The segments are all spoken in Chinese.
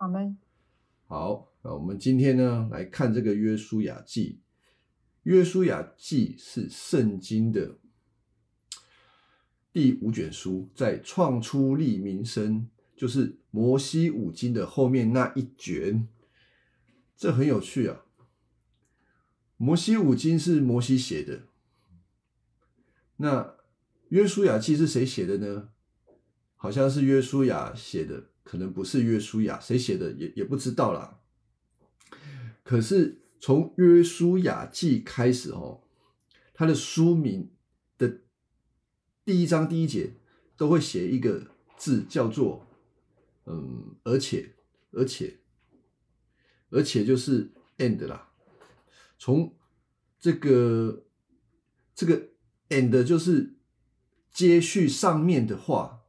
阿门。好，那我们今天呢来看这个约书亚记。约书亚记是圣经的第五卷书，在创出立民生，就是摩西五经的后面那一卷。这很有趣啊！摩西五经是摩西写的，那约书亚记是谁写的呢？好像是约书亚写的，可能不是约书亚，谁写的也也不知道啦。可是从约书亚记开始哦，他的书名的第一章第一节都会写一个字，叫做“嗯”，而且，而且。而且就是 end 啦，从这个这个 end 就是接续上面的话，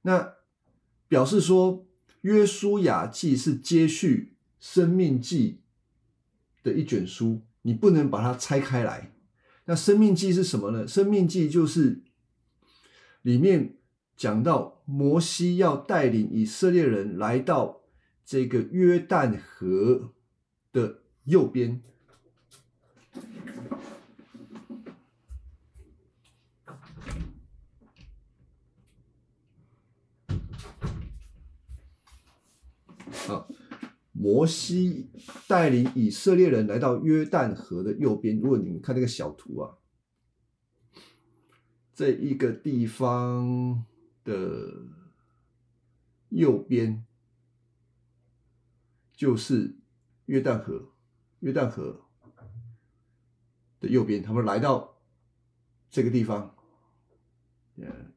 那表示说约书亚记是接续生命记的一卷书，你不能把它拆开来。那生命记是什么呢？生命记就是里面讲到摩西要带领以色列人来到。这个约旦河的右边，好，摩西带领以色列人来到约旦河的右边。如果你们看那个小图啊，这一个地方的右边。就是约旦河，约旦河的右边，他们来到这个地方，嗯，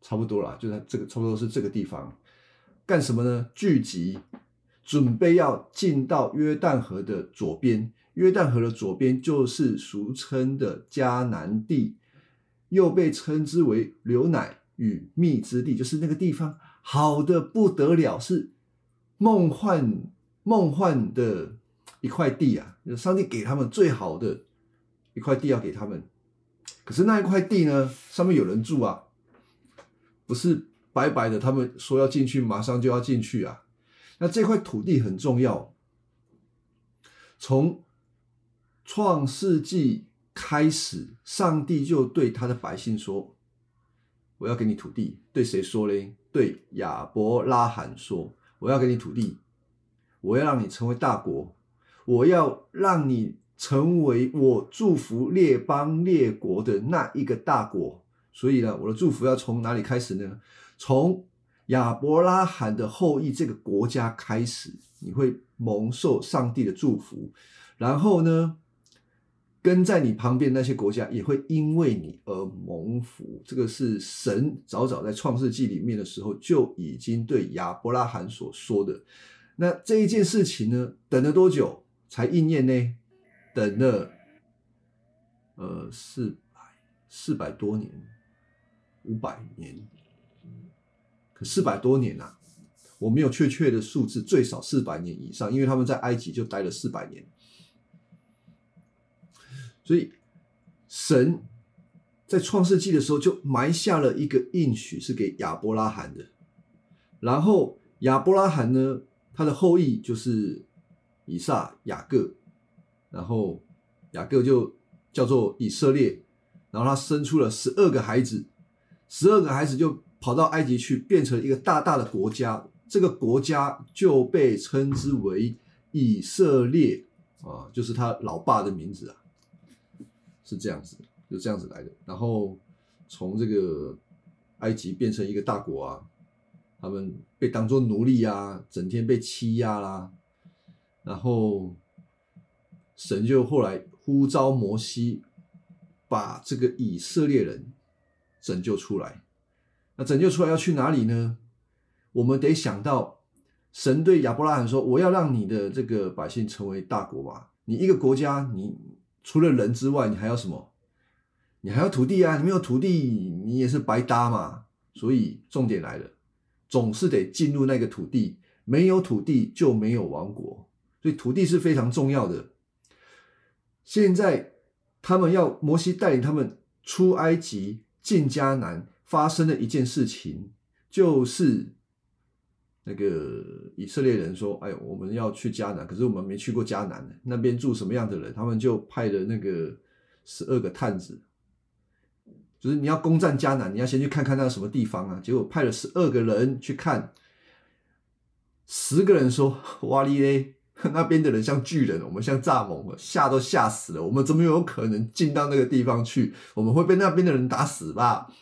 差不多了，就在这个差不多是这个地方，干什么呢？聚集，准备要进到约旦河的左边。约旦河的左边就是俗称的迦南地，又被称之为牛奶与蜜之地，就是那个地方好的不得了，是。梦幻梦幻的一块地啊，上帝给他们最好的一块地要给他们，可是那一块地呢，上面有人住啊，不是白白的。他们说要进去，马上就要进去啊。那这块土地很重要，从创世纪开始，上帝就对他的百姓说：“我要给你土地。”对谁说嘞？对亚伯拉罕说。我要给你土地，我要让你成为大国，我要让你成为我祝福列邦列国的那一个大国。所以呢，我的祝福要从哪里开始呢？从亚伯拉罕的后裔这个国家开始，你会蒙受上帝的祝福。然后呢？跟在你旁边那些国家也会因为你而蒙福，这个是神早早在创世纪里面的时候就已经对亚伯拉罕所说的。那这一件事情呢，等了多久才应验呢？等了呃四百四百多年，五百年，四百多年呐，我没有确切的数字，最少四百年以上，因为他们在埃及就待了四百年。所以，神在创世纪的时候就埋下了一个应许，是给亚伯拉罕的。然后亚伯拉罕呢，他的后裔就是以撒、雅各，然后雅各就叫做以色列。然后他生出了十二个孩子，十二个孩子就跑到埃及去，变成一个大大的国家。这个国家就被称之为以色列啊，就是他老爸的名字啊。是这样子，就这样子来的。然后从这个埃及变成一个大国啊，他们被当作奴隶啊，整天被欺压啦。然后神就后来呼召摩西，把这个以色列人拯救出来。那拯救出来要去哪里呢？我们得想到，神对亚伯拉罕说：“我要让你的这个百姓成为大国吧。你一个国家，你。”除了人之外，你还要什么？你还要土地啊！你没有土地，你也是白搭嘛。所以重点来了，总是得进入那个土地。没有土地就没有王国，所以土地是非常重要的。现在他们要摩西带领他们出埃及进迦南，发生的一件事情，就是那个以色列人说：“哎呦，我们要去迦南，可是我们没去过迦南，那边住什么样的人？”他们就派了那个十二个探子，就是你要攻占迦南，你要先去看看那什么地方啊。结果派了十二个人去看，十个人说：“ 哇哩嘞，那边的人像巨人，我们像蚱蜢，吓都吓死了。我们怎么有可能进到那个地方去？我们会被那边的人打死吧？”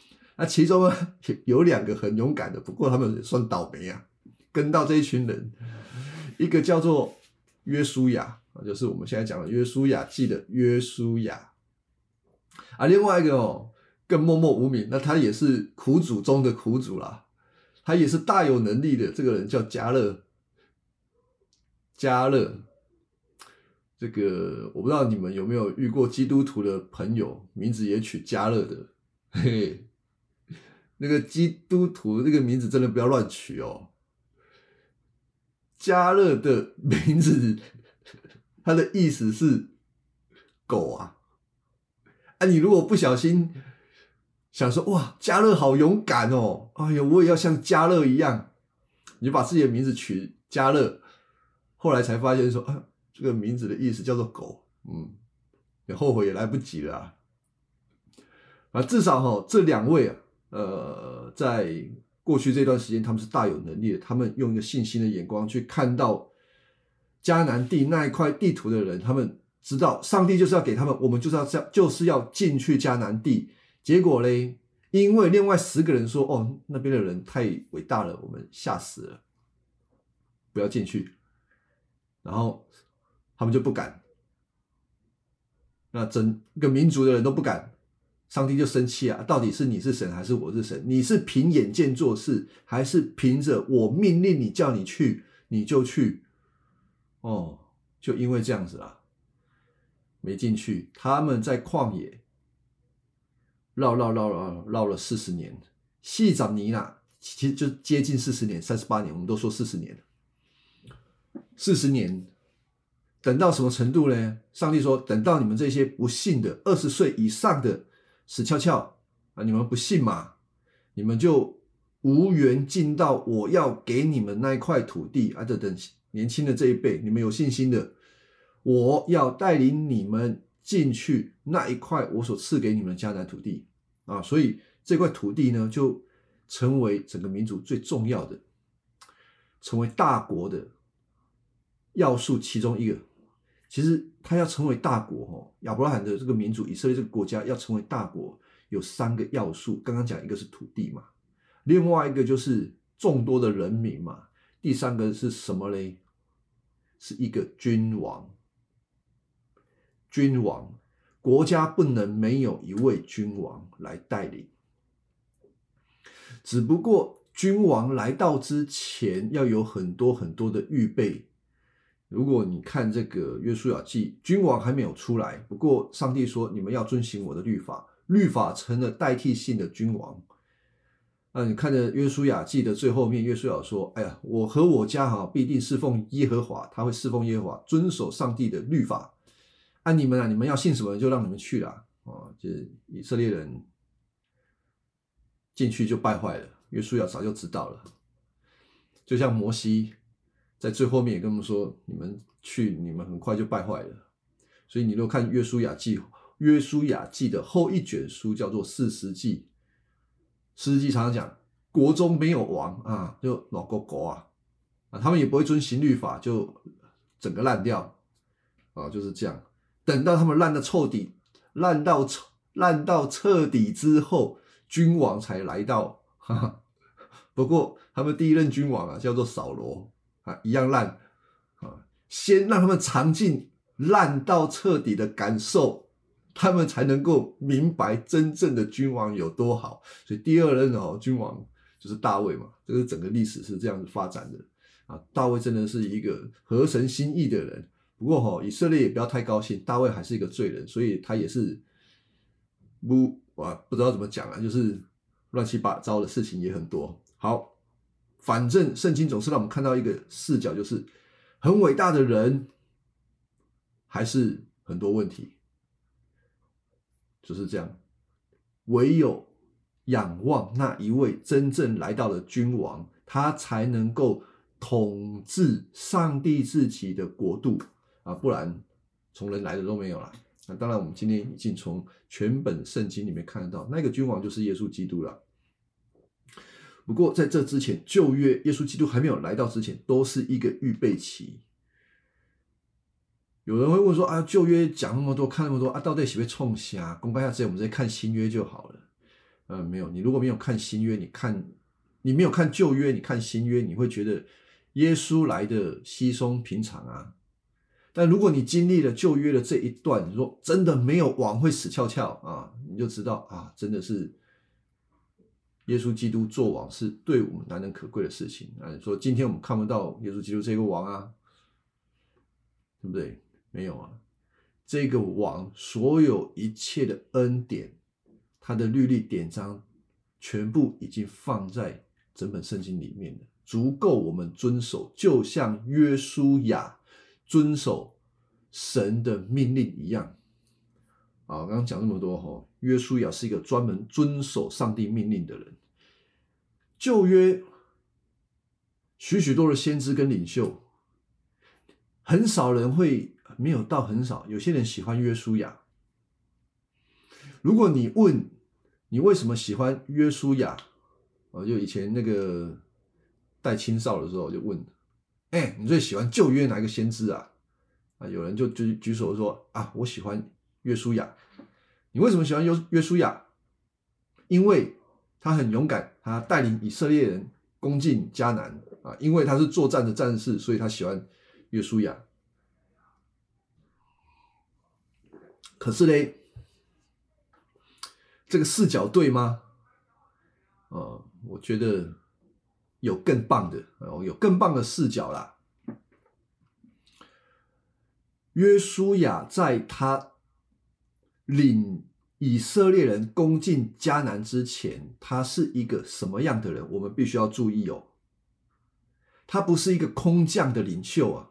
那其中呢 有两个很勇敢的，不过他们算倒霉啊。跟到这一群人，一个叫做约书亚啊，就是我们现在讲的约书亚记的约书亚。啊，另外一个哦更默默无名，那他也是苦主中的苦主啦，他也是大有能力的，这个人叫加勒，加勒，这个我不知道你们有没有遇过基督徒的朋友，名字也取加勒的，嘿嘿，那个基督徒那个名字真的不要乱取哦。加勒的名字，它的意思是狗啊！啊，你如果不小心想说哇，加勒好勇敢哦，哎呦，我也要像加勒一样，你把自己的名字取加勒，后来才发现说啊，这个名字的意思叫做狗，嗯，你后悔也来不及了啊！至少哈，这两位啊，呃，在。过去这段时间，他们是大有能力的。他们用一个信心的眼光去看到迦南地那一块地图的人，他们知道上帝就是要给他们，我们就是要这样，就是要进去迦南地。结果嘞，因为另外十个人说：“哦，那边的人太伟大了，我们吓死了，不要进去。”然后他们就不敢，那整个民族的人都不敢。上帝就生气啊！到底是你是神还是我是神？你是凭眼见做事，还是凭着我命令你叫你去你就去？哦，就因为这样子啊，没进去。他们在旷野绕绕绕绕绕了四十年，细长尼娜其实就接近四十年，三十八年，我们都说四十年。四十年，等到什么程度呢？上帝说，等到你们这些不信的二十岁以上的。死翘翘啊！你们不信嘛？你们就无缘进到我要给你们那一块土地啊！等等，年轻的这一辈，你们有信心的，我要带领你们进去那一块我所赐给你们迦南土地啊！所以这块土地呢，就成为整个民族最重要的，成为大国的要素其中一个。其实他要成为大国，哦，亚伯拉罕的这个民族以色列这个国家要成为大国，有三个要素。刚刚讲一个是土地嘛，另外一个就是众多的人民嘛，第三个是什么嘞？是一个君王。君王国家不能没有一位君王来带领，只不过君王来到之前要有很多很多的预备。如果你看这个约书亚记，君王还没有出来，不过上帝说你们要遵行我的律法，律法成了代替性的君王。那你看着约书亚记的最后面，约书亚说：“哎呀，我和我家哈必定侍奉耶和华，他会侍奉耶和华，遵守上帝的律法。啊，你们啊，你们要信什么就让你们去啦。啊，就是以色列人进去就败坏了，约书亚早就知道了，就像摩西。”在最后面也跟我们说，你们去，你们很快就败坏了。所以你如果看《约书亚记》，《约书亚记》的后一卷书叫做《四十记》，《四十记》常常讲国中没有王啊，就老国国啊，啊，他们也不会遵行律法，就整个烂掉啊，就是这样。等到他们烂的彻底，烂到彻烂到彻底之后，君王才来到。哈哈。不过他们第一任君王啊，叫做扫罗。啊，一样烂啊！先让他们尝尽烂到彻底的感受，他们才能够明白真正的君王有多好。所以第二任哦，君王就是大卫嘛。这个整个历史是这样子发展的啊。大卫真的是一个合神心意的人。不过哈，以色列也不要太高兴，大卫还是一个罪人，所以他也是不啊，不知道怎么讲啊，就是乱七八糟的事情也很多。好。反正圣经总是让我们看到一个视角，就是很伟大的人，还是很多问题，就是这样。唯有仰望那一位真正来到的君王，他才能够统治上帝自己的国度啊，不然从人来的都没有了。那当然，我们今天已经从全本圣经里面看得到，那个君王就是耶稣基督了。不过在这之前，旧约耶稣基督还没有来到之前，都是一个预备期。有人会问说：“啊，旧约讲那么多，看那么多啊，到底喜不喜冲瞎？公开下之前，我们直接看新约就好了。”嗯，没有。你如果没有看新约，你看你没有看旧约，你看新约，你会觉得耶稣来的稀松平常啊。但如果你经历了旧约的这一段，你说真的没有王会死翘翘啊，你就知道啊，真的是耶稣基督做王是对我们难能可贵的事情啊。说今天我们看不到耶稣基督这个王啊，对不对？没有啊，这个王所有一切的恩典，他的律例典章，全部已经放在整本圣经里面了，足够我们遵守，就像约书亚遵守神的命令一样。啊，刚刚讲那么多哈，约书亚是一个专门遵守上帝命令的人。旧约许许多的先知跟领袖，很少人会。没有到很少，有些人喜欢约书亚。如果你问你为什么喜欢约书亚，我就以前那个带青少的时候，就问：哎，你最喜欢旧约哪一个先知啊？啊，有人就举举手说：啊，我喜欢约书亚。你为什么喜欢约约书亚？因为他很勇敢，他带领以色列人攻进迦南啊。因为他是作战的战士，所以他喜欢约书亚。可是嘞，这个视角对吗？呃，我觉得有更棒的，哦，有更棒的视角啦。约书亚在他领以色列人攻进迦南之前，他是一个什么样的人？我们必须要注意哦。他不是一个空降的领袖啊。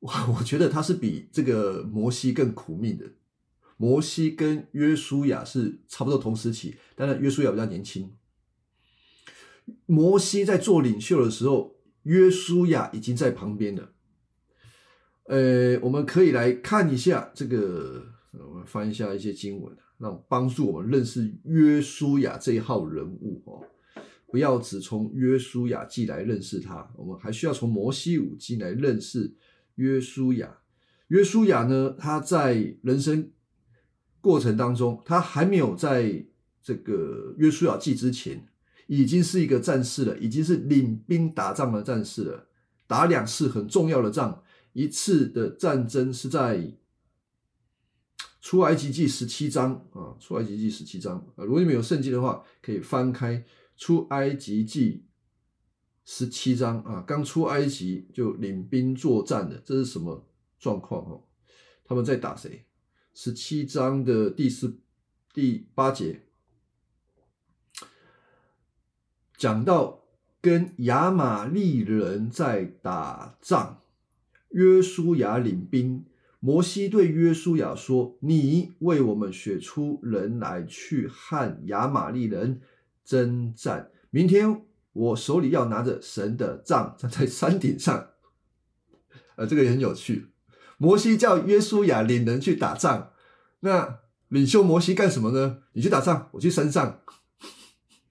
我我觉得他是比这个摩西更苦命的。摩西跟约书亚是差不多同时期，当然约书亚比较年轻。摩西在做领袖的时候，约书亚已经在旁边了。呃，我们可以来看一下这个，我们翻一下一些经文，让帮助我们认识约书亚这一号人物哦。不要只从约书亚记来认识他，我们还需要从摩西五经来认识。约书亚，约书亚呢？他在人生过程当中，他还没有在这个约书亚记之前，已经是一个战士了，已经是领兵打仗的战士了，打两次很重要的仗。一次的战争是在出埃及记十七章啊，出埃及记十七章啊。如果你们有圣经的话，可以翻开出埃及记。十七章啊，刚出埃及就领兵作战的，这是什么状况哦？他们在打谁？十七章的第四、第八节讲到跟亚玛利人在打仗，约书亚领兵，摩西对约书亚说：“你为我们选出人来，去和亚玛利人征战，明天。”我手里要拿着神的杖，站在山顶上，呃，这个也很有趣。摩西叫约书亚领人去打仗，那领袖摩西干什么呢？你去打仗，我去山上，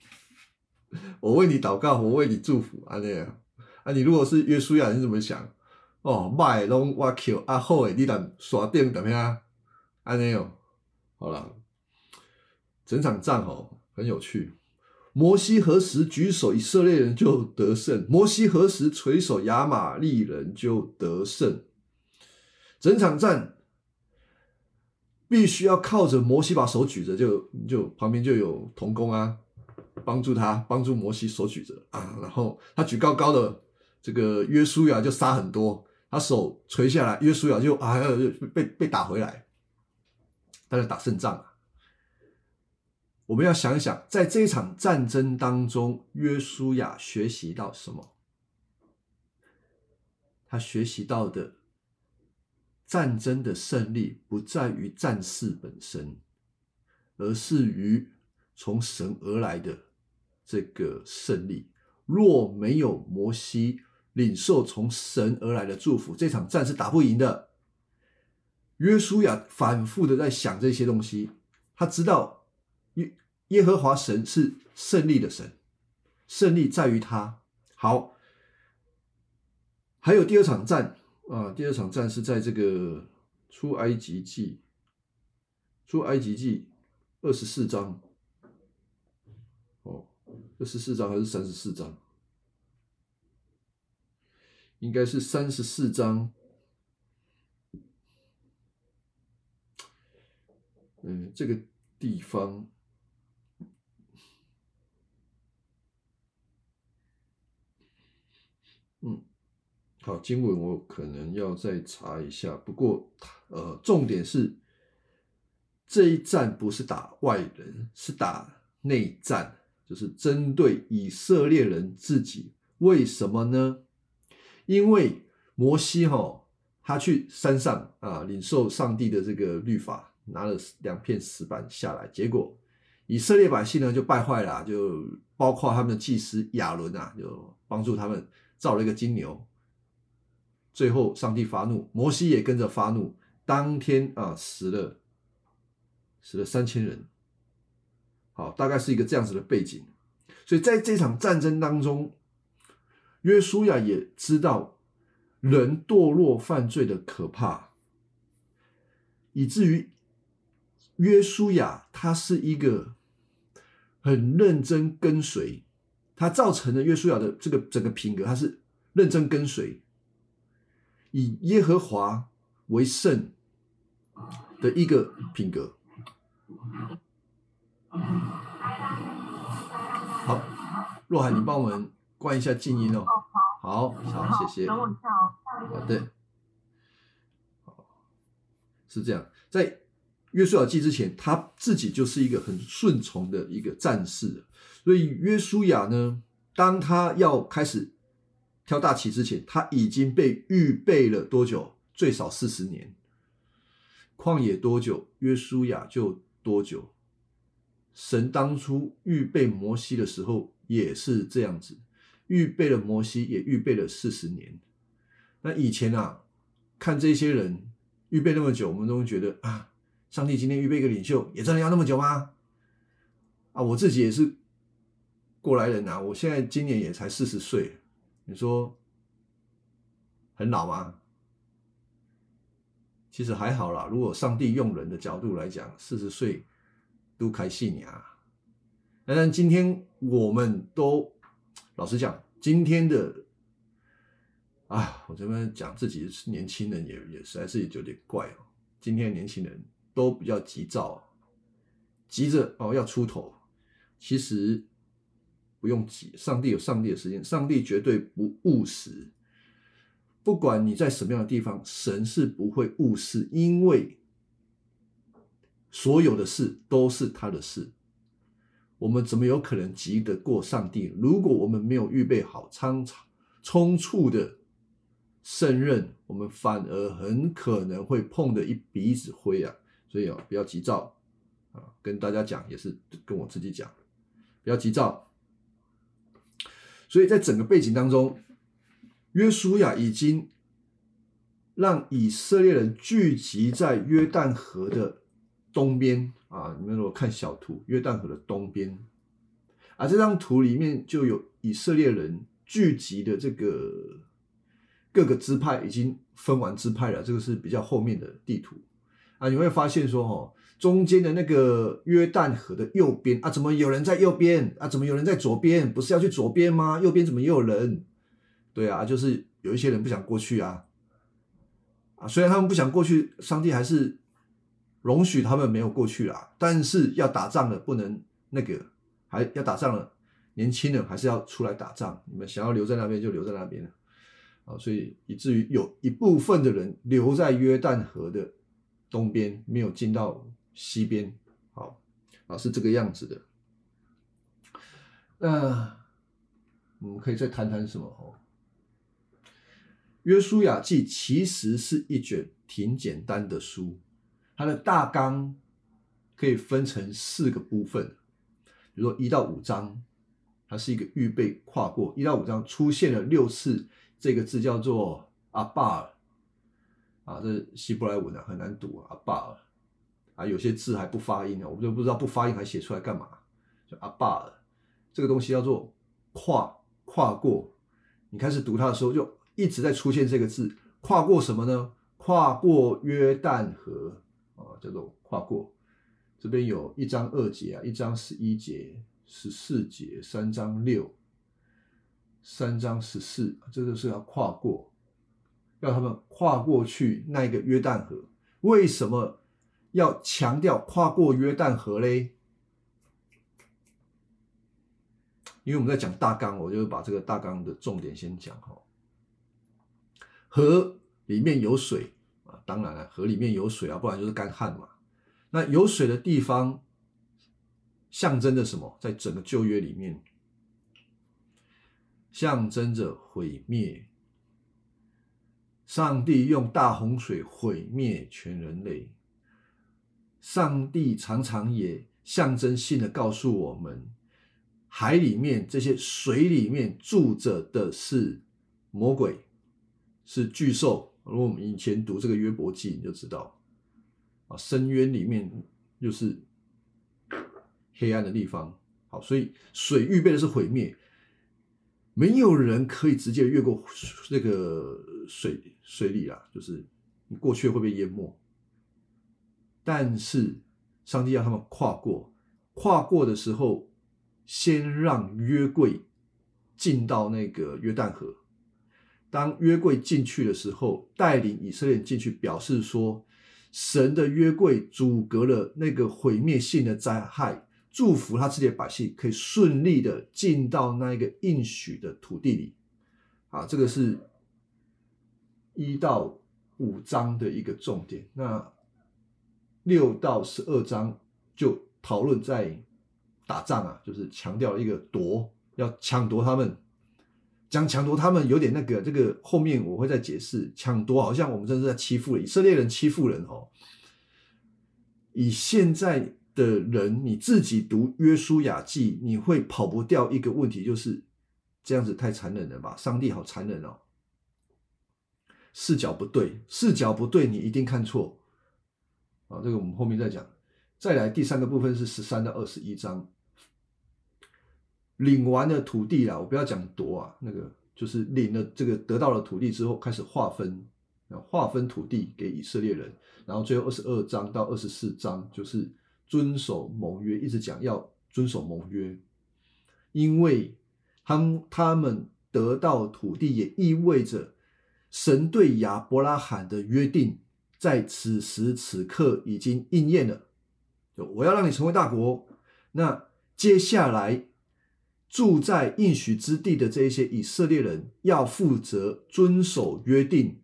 我为你祷告，我为你祝福啊那样。啊，你如果是约书亚，你怎么想？哦，麦龙我 Q 啊好诶，你来耍电怎么样？啊那样，好了，整场仗哦很有趣。摩西何时举手，以色列人就得胜；摩西何时垂手，亚玛利人就得胜。整场战必须要靠着摩西把手举着，就就旁边就有童工啊，帮助他，帮助摩西手举着啊。然后他举高高的，这个约书亚就杀很多，他手垂下来，约书亚就啊被被打回来，但是打胜仗啊。我们要想一想，在这一场战争当中，约书亚学习到什么？他学习到的战争的胜利，不在于战士本身，而是于从神而来的这个胜利。若没有摩西领受从神而来的祝福，这场战是打不赢的。约书亚反复的在想这些东西，他知道耶耶和华神是胜利的神，胜利在于他。好，还有第二场战啊，第二场战是在这个出埃及记，出埃及记二十四章。哦，二十四章还是三十四章？应该是三十四章。嗯，这个地方，嗯，好，经文我可能要再查一下。不过，呃，重点是这一战不是打外人，是打内战，就是针对以色列人自己。为什么呢？因为摩西哈，他去山上啊，领受上帝的这个律法。拿了两片石板下来，结果以色列百姓呢就败坏了，就包括他们的祭司亚伦啊，就帮助他们造了一个金牛。最后上帝发怒，摩西也跟着发怒，当天啊死了死了三千人。好，大概是一个这样子的背景。所以在这场战争当中，约书亚也知道人堕落犯罪的可怕，以至于。约书亚他是一个很认真跟随，他造成了约书亚的这个整个品格，他是认真跟随，以耶和华为圣的一个品格。好，若海，你帮我们关一下静音哦。好，好，谢谢。等我一下哦。好的，好，是这样，在。约书亚记之前，他自己就是一个很顺从的一个战士，所以约书亚呢，当他要开始挑大旗之前，他已经被预备了多久？最少四十年。旷野多久，约书亚就多久。神当初预备摩西的时候也是这样子，预备了摩西，也预备了四十年。那以前啊，看这些人预备那么久，我们都会觉得啊。上帝今天预备一个领袖，也真的要那么久吗？啊，我自己也是过来人啊，我现在今年也才四十岁，你说很老吗？其实还好啦。如果上帝用人的角度来讲，四十岁都开信呀。但今天我们都老实讲，今天的啊，我这边讲自己是年轻人，也也实在是有点怪哦。今天年轻人。都比较急躁，急着哦要出头，其实不用急。上帝有上帝的时间，上帝绝对不务实。不管你在什么样的地方，神是不会误事，因为所有的事都是他的事。我们怎么有可能急得过上帝？如果我们没有预备好仓冲促的胜任，我们反而很可能会碰得一鼻子灰啊！所以啊，不要急躁啊！跟大家讲，也是跟我自己讲，不要急躁。所以在整个背景当中，约书亚已经让以色列人聚集在约旦河的东边啊。你们如果看小图，约旦河的东边啊，这张图里面就有以色列人聚集的这个各个支派已经分完支派了。这个是比较后面的地图。啊，你会发现说，哦，中间的那个约旦河的右边啊，怎么有人在右边啊？怎么有人在左边？不是要去左边吗？右边怎么又有人？对啊，就是有一些人不想过去啊。啊，虽然他们不想过去，上帝还是容许他们没有过去啦。但是要打仗的不能那个，还要打仗了，年轻人还是要出来打仗。你们想要留在那边就留在那边了啊，所以以至于有一部分的人留在约旦河的。东边没有进到西边，好啊，是这个样子的。那我们可以再谈谈什么？哦，约书亚记其实是一卷挺简单的书，它的大纲可以分成四个部分，比如说一到五章，它是一个预备跨过。一到五章出现了六次这个字，叫做阿巴尔啊，这是希伯来文啊很难读啊，阿巴尔啊，有些字还不发音呢，我们就不知道不发音还写出来干嘛？就阿巴尔这个东西叫做跨跨过。你开始读它的时候，就一直在出现这个字，跨过什么呢？跨过约旦河，叫做跨过。这边有一章二节啊，一章十一节、十四节，三章六、三章十四，这个是要跨过，要他们跨过去那一个约旦河。为什么要强调跨过约旦河嘞？因为我们在讲大纲，我就把这个大纲的重点先讲哈。河里面有水啊，当然了，河里面有水啊，不然就是干旱嘛。那有水的地方象征着什么？在整个旧约里面，象征着毁灭。上帝用大洪水毁灭全人类。上帝常常也象征性的告诉我们，海里面这些水里面住着的是魔鬼，是巨兽。如果我们以前读这个约伯记，你就知道。啊，深渊里面又是黑暗的地方。好，所以水预备的是毁灭，没有人可以直接越过那个水水里啊，就是你过去会被淹没。但是上帝要他们跨过，跨过的时候，先让约柜进到那个约旦河。当约柜进去的时候，带领以色列进去，表示说。神的约柜阻隔了那个毁灭性的灾害，祝福他自己的百姓可以顺利的进到那一个应许的土地里。啊，这个是一到五章的一个重点。那六到十二章就讨论在打仗啊，就是强调一个夺，要抢夺他们。讲抢夺他们有点那个，这个后面我会再解释。抢夺好像我们这是在欺负以色列人，欺负人哦。以现在的人，你自己读约书亚记，你会跑不掉一个问题，就是这样子太残忍了吧？上帝好残忍哦，视角不对，视角不对，你一定看错啊。这个我们后面再讲。再来第三个部分是十三到二十一章。领完了土地啦，我不要讲夺啊，那个就是领了这个得到了土地之后，开始划分，划分土地给以色列人，然后最后二十二章到二十四章就是遵守盟约，一直讲要遵守盟约，因为他们他们得到土地也意味着神对亚伯拉罕的约定在此时此刻已经应验了，就我要让你成为大国，那接下来。住在应许之地的这一些以色列人要负责遵守约定。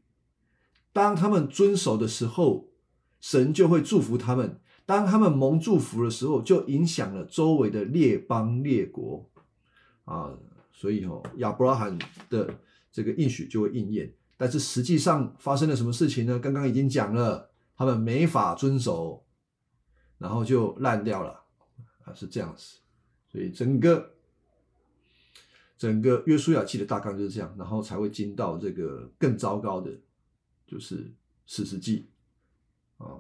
当他们遵守的时候，神就会祝福他们；当他们蒙祝福的时候，就影响了周围的列邦列国。啊，所以哦，亚伯拉罕的这个应许就会应验。但是实际上发生了什么事情呢？刚刚已经讲了，他们没法遵守，然后就烂掉了。啊，是这样子。所以整个。整个约书亚记的大纲就是这样，然后才会进到这个更糟糕的，就是史实记啊。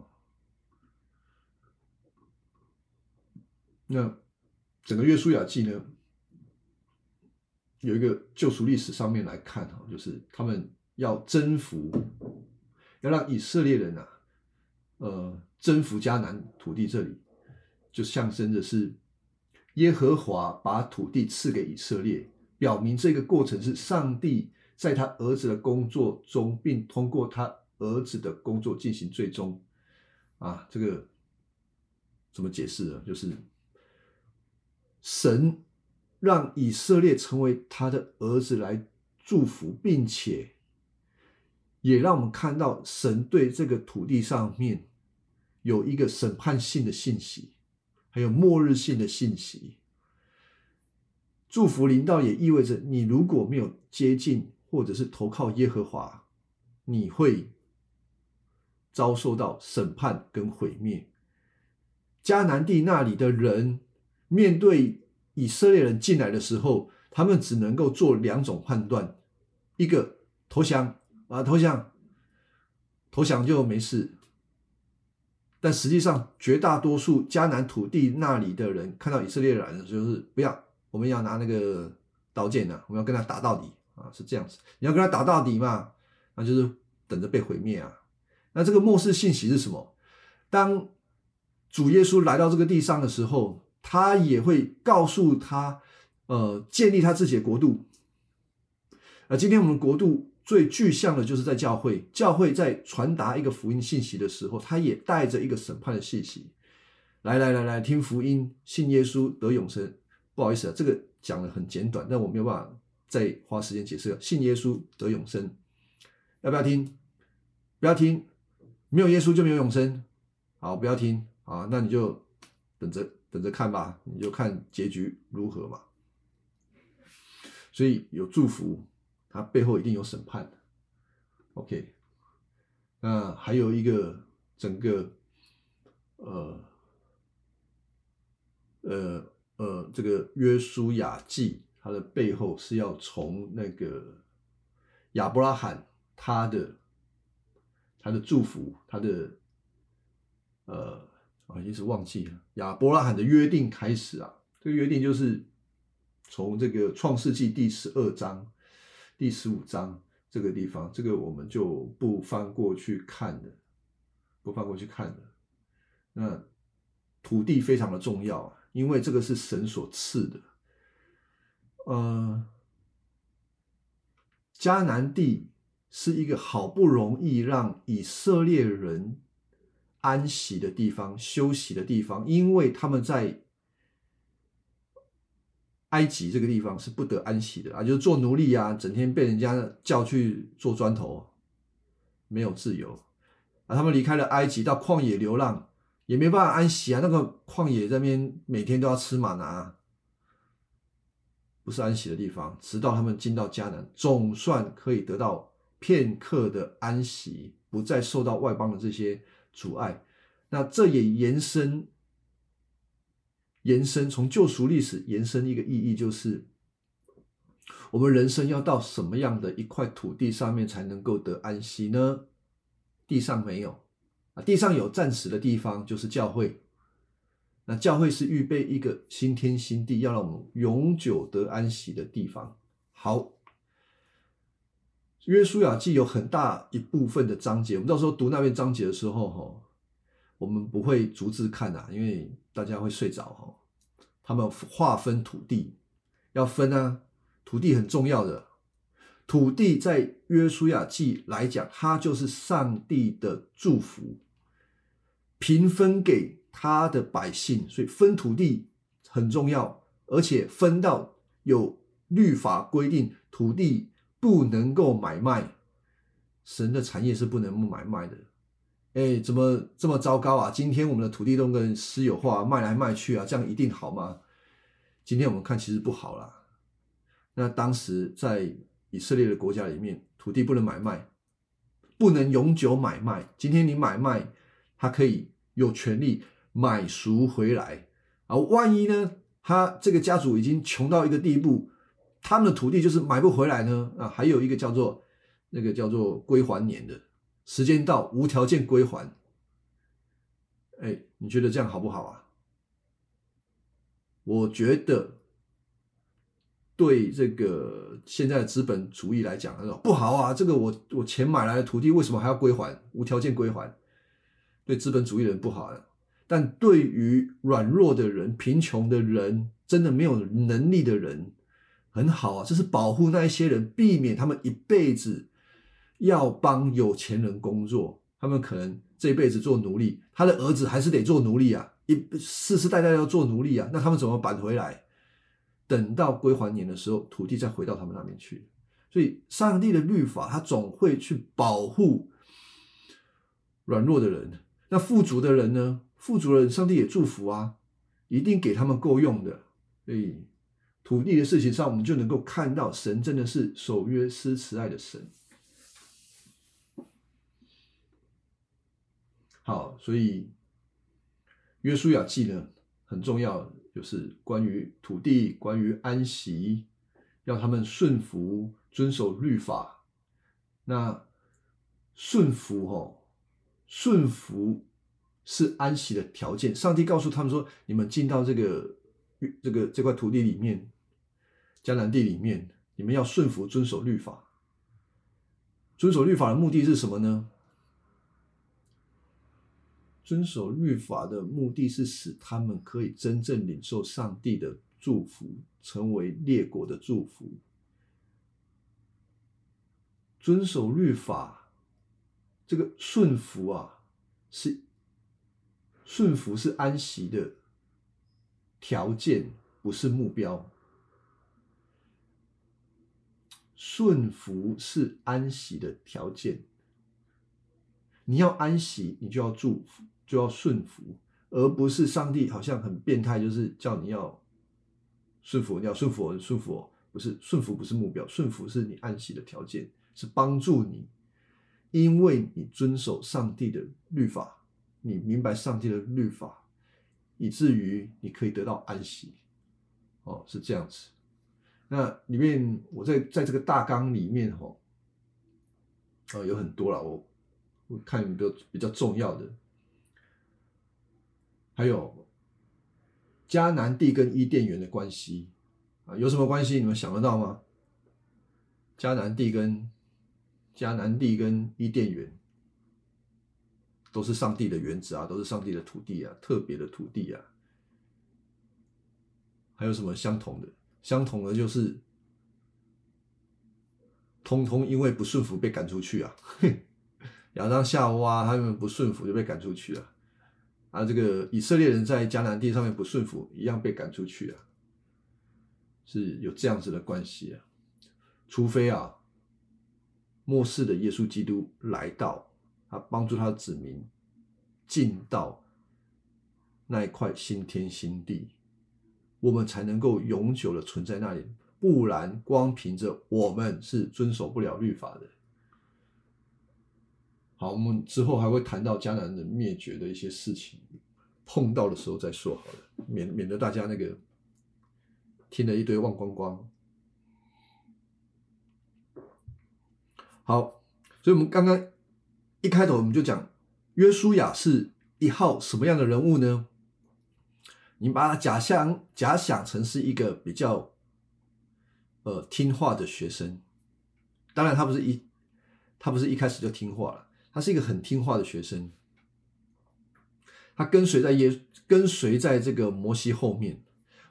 那整个约书亚记呢，有一个救赎历史上面来看哈，就是他们要征服，要让以色列人啊，呃，征服迦南土地，这里就象征着是耶和华把土地赐给以色列。表明这个过程是上帝在他儿子的工作中，并通过他儿子的工作进行最终。啊，这个怎么解释呢？就是神让以色列成为他的儿子来祝福，并且也让我们看到神对这个土地上面有一个审判性的信息，还有末日性的信息。祝福临到也意味着，你如果没有接近或者是投靠耶和华，你会遭受到审判跟毁灭。迦南地那里的人面对以色列人进来的时候，他们只能够做两种判断：一个投降啊，投降，投降就没事。但实际上，绝大多数迦南土地那里的人看到以色列人，就是不要，我们要拿那个刀剑呢，我们要跟他打到底啊，是这样子。你要跟他打到底嘛，那就是等着被毁灭啊。那这个末世信息是什么？当主耶稣来到这个地上的时候，他也会告诉他，呃，建立他自己的国度。而今天我们国度。最具象的就是在教会，教会在传达一个福音信息的时候，他也带着一个审判的信息。来来来来，听福音，信耶稣得永生。不好意思啊，这个讲的很简短，但我没有办法再花时间解释。信耶稣得永生，要不要听？不要听，没有耶稣就没有永生。好，不要听啊，那你就等着等着看吧，你就看结局如何嘛。所以有祝福。它背后一定有审判的，OK，那还有一个整个，呃，呃呃，这个约书亚记，它的背后是要从那个亚伯拉罕他的他的祝福，他的呃，啊，一直忘记了亚伯拉罕的约定开始啊，这个约定就是从这个创世纪第十二章。第十五章这个地方，这个我们就不翻过去看了，不翻过去看了。那土地非常的重要，因为这个是神所赐的。呃，迦南地是一个好不容易让以色列人安息的地方、休息的地方，因为他们在。埃及这个地方是不得安息的啊，就是做奴隶啊，整天被人家叫去做砖头，没有自由啊。他们离开了埃及，到旷野流浪，也没办法安息啊。那个旷野那边每天都要吃马拿，不是安息的地方。直到他们进到迦南，总算可以得到片刻的安息，不再受到外邦的这些阻碍。那这也延伸。延伸从救赎历史延伸一个意义，就是我们人生要到什么样的一块土地上面才能够得安息呢？地上没有啊，地上有暂时的地方，就是教会。那教会是预备一个新天新地，要让我们永久得安息的地方。好，约书亚记有很大一部分的章节，我们到时候读那篇章节的时候，哈。我们不会逐字看啊，因为大家会睡着哈。他们划分土地要分啊，土地很重要的。土地在约书亚记来讲，它就是上帝的祝福，平分给他的百姓，所以分土地很重要，而且分到有律法规定，土地不能够买卖，神的产业是不能买卖的。哎，怎么这么糟糕啊？今天我们的土地都跟私有化，卖来卖去啊，这样一定好吗？今天我们看其实不好啦。那当时在以色列的国家里面，土地不能买卖，不能永久买卖。今天你买卖，他可以有权利买赎回来啊。万一呢，他这个家族已经穷到一个地步，他们的土地就是买不回来呢？啊，还有一个叫做那个叫做归还年的。时间到，无条件归还。哎，你觉得这样好不好啊？我觉得对这个现在的资本主义来讲，他说不好啊。这个我我钱买来的土地，为什么还要归还？无条件归还，对资本主义人不好啊。但对于软弱的人、贫穷的人、真的没有能力的人，很好啊。这是保护那一些人，避免他们一辈子。要帮有钱人工作，他们可能这辈子做奴隶，他的儿子还是得做奴隶啊，一世世代代要做奴隶啊，那他们怎么扳回来？等到归还年的时候，土地再回到他们那边去。所以，上帝的律法，他总会去保护软弱的人。那富足的人呢？富足的人，上帝也祝福啊，一定给他们够用的。所以，土地的事情上，我们就能够看到，神真的是守约施慈爱的神。好，所以约书亚记呢很重要，就是关于土地、关于安息，要他们顺服、遵守律法。那顺服哦，顺服是安息的条件。上帝告诉他们说：“你们进到这个这个这块土地里面，迦南地里面，你们要顺服、遵守律法。遵守律法的目的是什么呢？遵守律法的目的是使他们可以真正领受上帝的祝福，成为列国的祝福。遵守律法，这个顺服啊，是顺服是安息的条件，不是目标。顺服是安息的条件，你要安息，你就要祝福。就要顺服，而不是上帝好像很变态，就是叫你要顺服，你要顺服，顺服不是顺服，不是目标，顺服是你安息的条件，是帮助你，因为你遵守上帝的律法，你明白上帝的律法，以至于你可以得到安息。哦，是这样子。那里面我在在这个大纲里面哈，啊有很多了，我我看比较比较重要的。还有迦南地跟伊甸园的关系啊，有什么关系？你们想得到吗？迦南地跟迦南地跟伊甸园都是上帝的园子啊，都是上帝的土地啊，特别的土地啊。还有什么相同的？相同的就是，通通因为不顺服被赶出去啊。亚当夏娃他们不顺服就被赶出去了。啊，这个以色列人在迦南地上面不顺服，一样被赶出去啊，是有这样子的关系啊。除非啊，末世的耶稣基督来到，他帮助他的子民进到那一块新天新地，我们才能够永久的存在那里。不然，光凭着我们是遵守不了律法的。好，我们之后还会谈到迦南人灭绝的一些事情，碰到的时候再说好了，免免得大家那个听了一堆忘光光。好，所以我们刚刚一开头我们就讲约书亚是一号什么样的人物呢？你把他假想假想成是一个比较呃听话的学生，当然他不是一他不是一开始就听话了。他是一个很听话的学生，他跟随在耶跟随在这个摩西后面。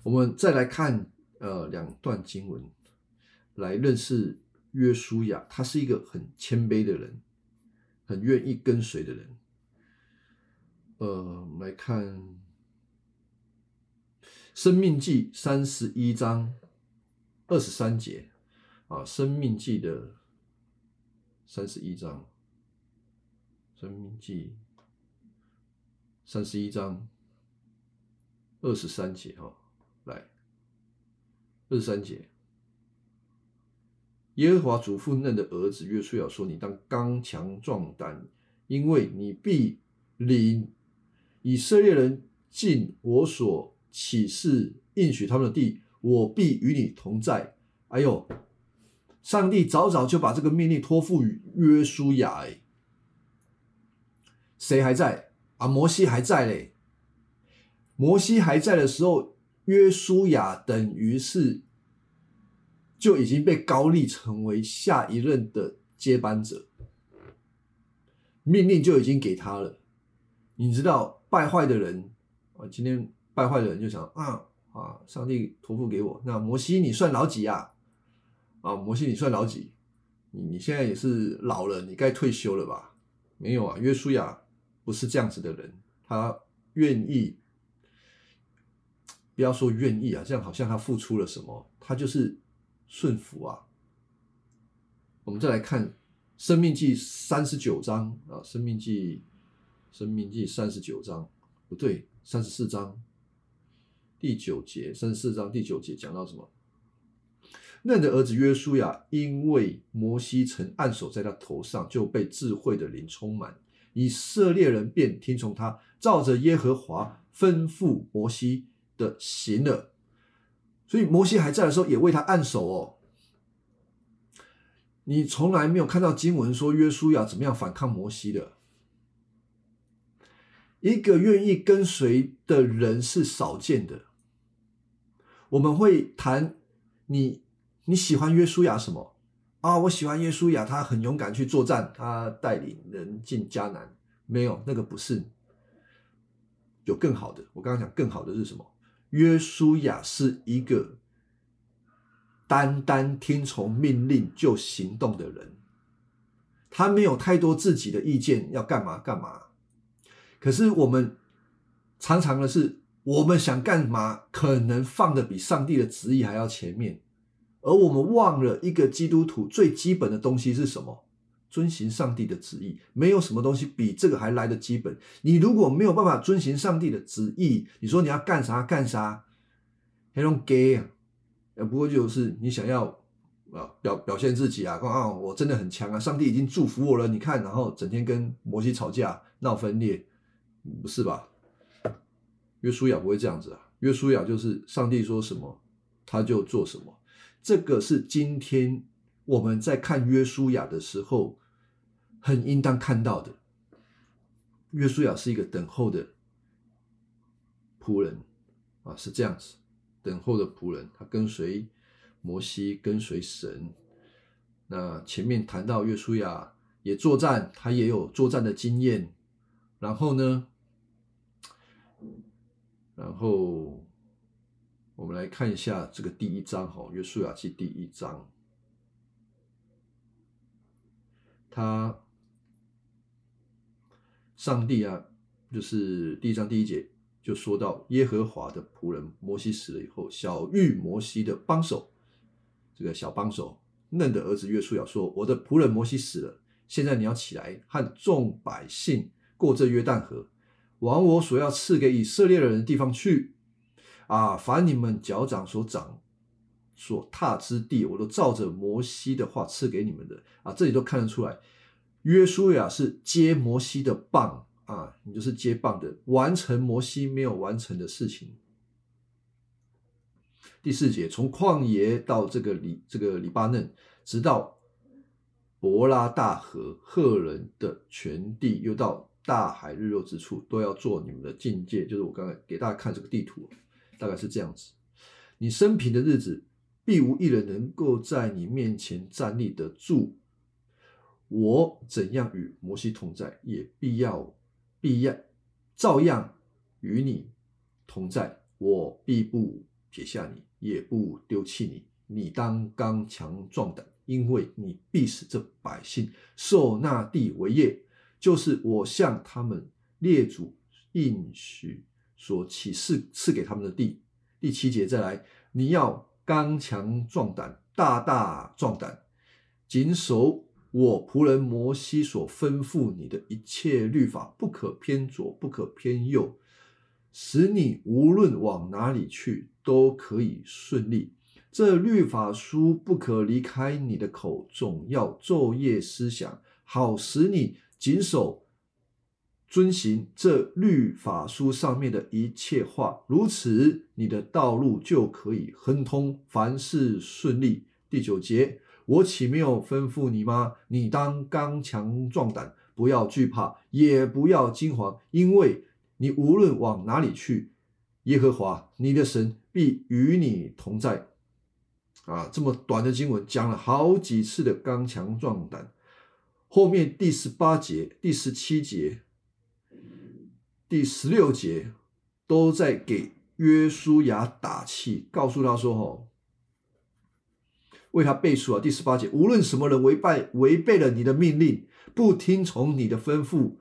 我们再来看呃两段经文，来认识约书亚。他是一个很谦卑的人，很愿意跟随的人。呃，我们来看《生命记》三十一章二十三节啊，《生命记》的三十一章。生命记三十一章二十三节哈，来二十三节，耶和华祖父嫩的儿子约书亚说：“你当刚强壮胆，因为你必领以色列人进我所启示应许他们的地，我必与你同在。”哎呦，上帝早早就把这个命令托付于约书亚哎。谁还在啊？摩西还在嘞。摩西还在的时候，约书亚等于是就已经被高立成为下一任的接班者，命令就已经给他了。你知道败坏的人啊，今天败坏的人就想啊啊，上帝托付给我，那摩西你算老几呀？啊，摩西你算老几？你你现在也是老了，你该退休了吧？没有啊，约书亚。不是这样子的人，他愿意，不要说愿意啊，这样好像他付出了什么，他就是顺服啊。我们再来看《生命记》三十九章啊，《生命记》《生命记》三十九章不对，三十四章第九节，三十四章第九节讲到什么？嫩的儿子约书亚，因为摩西曾按手在他头上，就被智慧的灵充满。以色列人便听从他，照着耶和华吩咐摩西的的行了。所以摩西还在的时候，也为他按手哦。你从来没有看到经文说约书亚怎么样反抗摩西的。一个愿意跟随的人是少见的。我们会谈你你喜欢约书亚什么啊？我喜欢约书亚，他很勇敢去作战，他带领人进迦南。没有那个不是，有更好的。我刚刚讲更好的是什么？约书亚是一个单单听从命令就行动的人，他没有太多自己的意见，要干嘛干嘛。可是我们常常的是，我们想干嘛，可能放的比上帝的旨意还要前面，而我们忘了一个基督徒最基本的东西是什么？遵行上帝的旨意。没有什么东西比这个还来的基本。你如果没有办法遵行上帝的旨意，你说你要干啥干啥，那种 gay 啊，不过就是你想要啊表表现自己啊，啊我真的很强啊，上帝已经祝福我了，你看，然后整天跟摩西吵架闹分裂，不是吧？约书亚不会这样子啊，约书亚就是上帝说什么他就做什么，这个是今天我们在看约书亚的时候。很应当看到的，约书亚是一个等候的仆人啊，是这样子，等候的仆人，他跟随摩西，跟随神。那前面谈到约书亚也作战，他也有作战的经验。然后呢，然后我们来看一下这个第一章哈，约书亚记第一章，他。上帝啊，就是第一章第一节就说到耶和华的仆人摩西死了以后，小玉摩西的帮手，这个小帮手嫩的儿子约书亚说：“我的仆人摩西死了，现在你要起来和众百姓过这约旦河，往我所要赐给以色列人的地方去。啊，凡你们脚掌所长、所踏之地，我都照着摩西的话赐给你们的。啊，这里都看得出来。”约书亚是接摩西的棒啊，你就是接棒的，完成摩西没有完成的事情。第四节，从旷野到这个黎这个黎巴嫩，直到伯拉大河赫人的全地，又到大海日落之处，都要做你们的境界。就是我刚才给大家看这个地图，大概是这样子。你生平的日子，必无一人能够在你面前站立得住。我怎样与摩西同在，也必要必要照样与你同在。我必不撇下你，也不丢弃你。你当刚强壮胆，因为你必使这百姓受那地为业，就是我向他们列祖应许所启示赐给他们的地。第七节再来，你要刚强壮胆，大大壮胆，谨守。我仆人摩西所吩咐你的一切律法，不可偏左，不可偏右，使你无论往哪里去都可以顺利。这律法书不可离开你的口，总要昼夜思想，好使你谨守遵行这律法书上面的一切话。如此，你的道路就可以亨通，凡事顺利。第九节。我岂没有吩咐你吗？你当刚强壮胆，不要惧怕，也不要惊惶，因为你无论往哪里去，耶和华你的神必与你同在。啊，这么短的经文讲了好几次的刚强壮胆，后面第十八节、第十七节、第十六节都在给约书亚打气，告诉他说：“吼。”为他背书啊！第十八节，无论什么人违背违背了你的命令，不听从你的吩咐，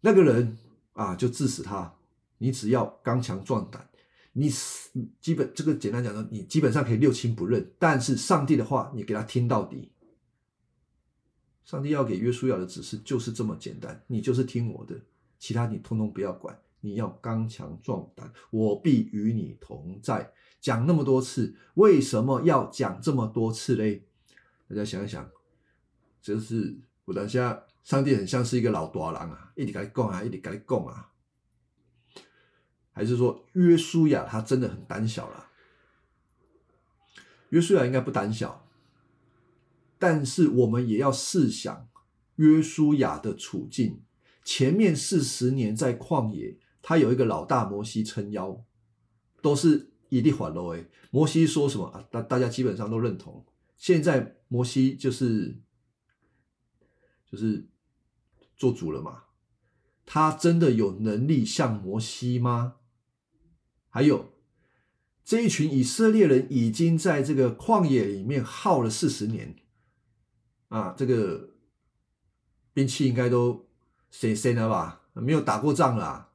那个人啊，就致死他。你只要刚强壮胆，你基本这个简单讲呢，你基本上可以六亲不认。但是上帝的话，你给他听到底。上帝要给约书亚的指示就是这么简单，你就是听我的，其他你通通不要管。你要刚强壮胆，我必与你同在。讲那么多次，为什么要讲这么多次嘞？大家想一想，就是我等下，上帝很像是一个老大郎啊，一直跟你讲啊，一直跟你讲啊。还是说约书亚他真的很胆小了？约书亚应该不胆小，但是我们也要试想约书亚的处境。前面四十年在旷野，他有一个老大摩西撑腰，都是一地缓喽。哎，摩西说什么啊？大大家基本上都认同。现在摩西就是就是做主了嘛？他真的有能力像摩西吗？还有这一群以色列人已经在这个旷野里面耗了四十年啊，这个兵器应该都。谁谁了吧？没有打过仗啦，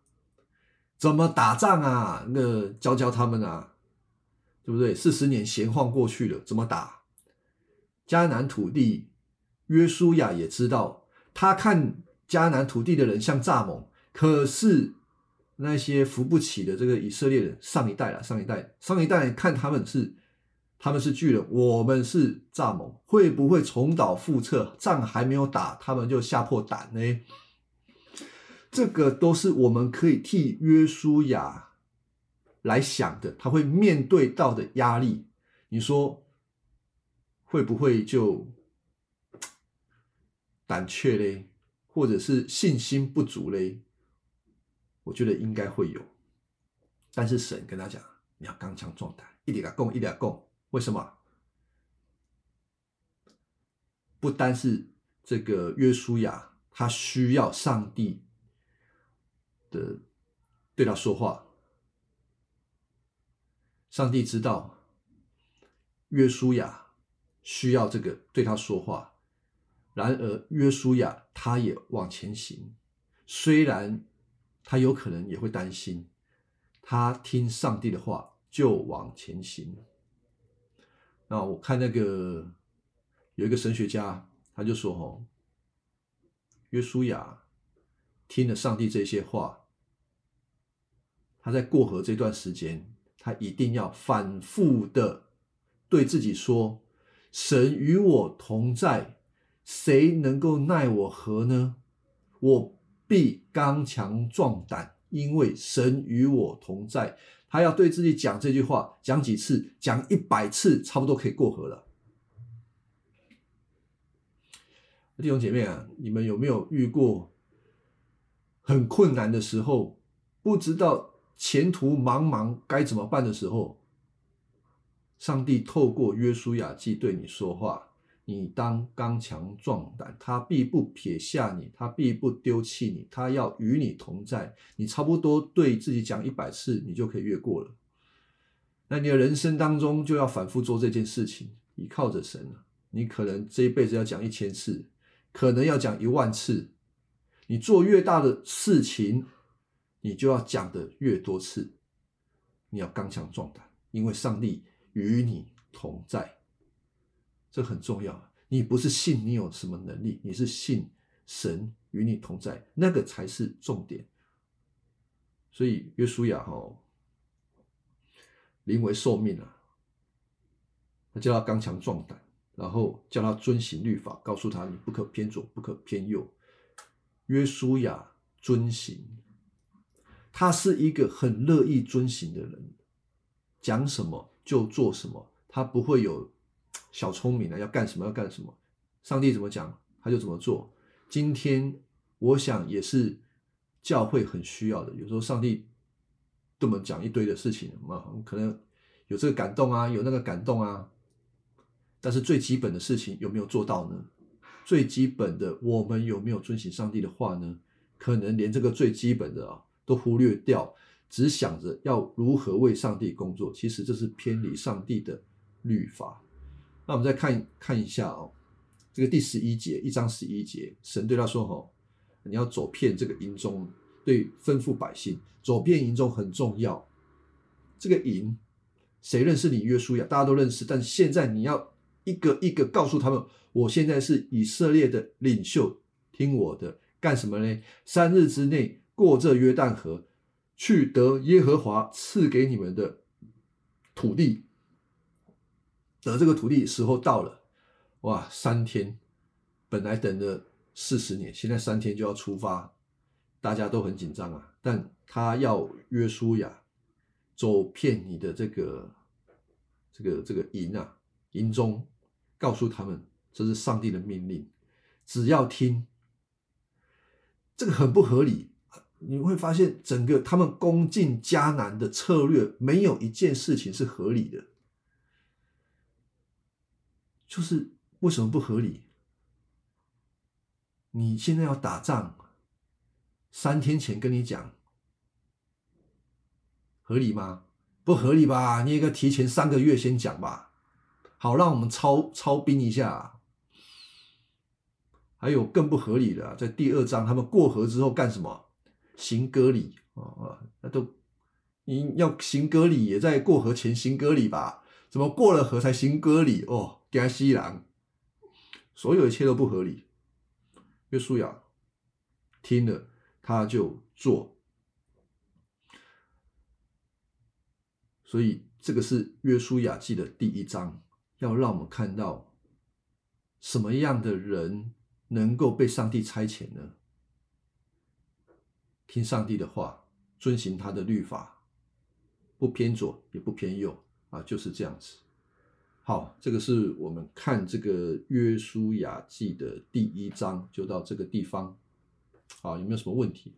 怎么打仗啊？那教教他们啊，对不对？四十年闲晃过去了，怎么打？迦南土地，约书亚也知道，他看迦南土地的人像蚱蜢，可是那些扶不起的这个以色列人，上一代了，上一代，上一代看他们是。他们是巨人，我们是蚱蜢，会不会重蹈覆辙？仗还没有打，他们就吓破胆呢？这个都是我们可以替约书亚来想的，他会面对到的压力，你说会不会就 胆怯嘞，或者是信心不足嘞？我觉得应该会有，但是神跟他讲，你要刚强壮胆，一点共，一点供。为什么？不单是这个约书亚，他需要上帝。的对他说话，上帝知道约书亚需要这个对他说话，然而约书亚他也往前行，虽然他有可能也会担心，他听上帝的话就往前行。那我看那个有一个神学家，他就说：“哦，约书亚听了上帝这些话。”他在过河这段时间，他一定要反复的对自己说：“神与我同在，谁能够奈我何呢？我必刚强壮胆，因为神与我同在。”他要对自己讲这句话，讲几次？讲一百次，差不多可以过河了。弟兄姐妹啊，你们有没有遇过很困难的时候，不知道？前途茫茫，该怎么办的时候，上帝透过约书亚记对你说话，你当刚强壮胆，他必不撇下你，他必不丢弃你，他要与你同在。你差不多对自己讲一百次，你就可以越过了。那你的人生当中就要反复做这件事情，依靠着神你可能这一辈子要讲一千次，可能要讲一万次。你做越大的事情。你就要讲的越多次，你要刚强壮胆，因为上帝与你同在，这很重要。你不是信你有什么能力，你是信神与你同在，那个才是重点。所以约书亚哈临危受命啊，他叫他刚强壮胆，然后叫他遵行律法，告诉他你不可偏左，不可偏右。约书亚遵行。他是一个很乐意遵行的人，讲什么就做什么，他不会有小聪明的要干什么要干什么，上帝怎么讲他就怎么做。今天我想也是教会很需要的，有时候上帝这么讲一堆的事情嘛，可能有这个感动啊，有那个感动啊，但是最基本的事情有没有做到呢？最基本的我们有没有遵行上帝的话呢？可能连这个最基本的啊。都忽略掉，只想着要如何为上帝工作，其实这是偏离上帝的律法。那我们再看看一下哦，这个第十一节，一章十一节，神对他说：“哦，你要走遍这个营中，对吩咐百姓，走遍营中很重要。这个营，谁认识你？约书亚，大家都认识。但现在你要一个一个告诉他们，我现在是以色列的领袖，听我的，干什么呢？三日之内。”过这约旦河，去得耶和华赐给你们的土地。得这个土地时候到了，哇！三天，本来等了四十年，现在三天就要出发，大家都很紧张啊。但他要约书亚走遍你的这个这个这个营啊营中，告诉他们这是上帝的命令，只要听。这个很不合理，你会发现整个他们攻进迦南的策略，没有一件事情是合理的。就是为什么不合理？你现在要打仗，三天前跟你讲，合理吗？不合理吧？你应该提前三个月先讲吧，好让我们操操兵一下。还有更不合理的，在第二章，他们过河之后干什么？行割礼啊啊那都你要行割礼，也在过河前行割礼吧？怎么过了河才行割礼？哦，加西兰，所有一切都不合理。约书亚听了，他就做。所以这个是约书亚记的第一章，要让我们看到什么样的人。能够被上帝差遣呢？听上帝的话，遵行他的律法，不偏左也不偏右啊，就是这样子。好，这个是我们看这个约书亚记的第一章，就到这个地方。好，有没有什么问题？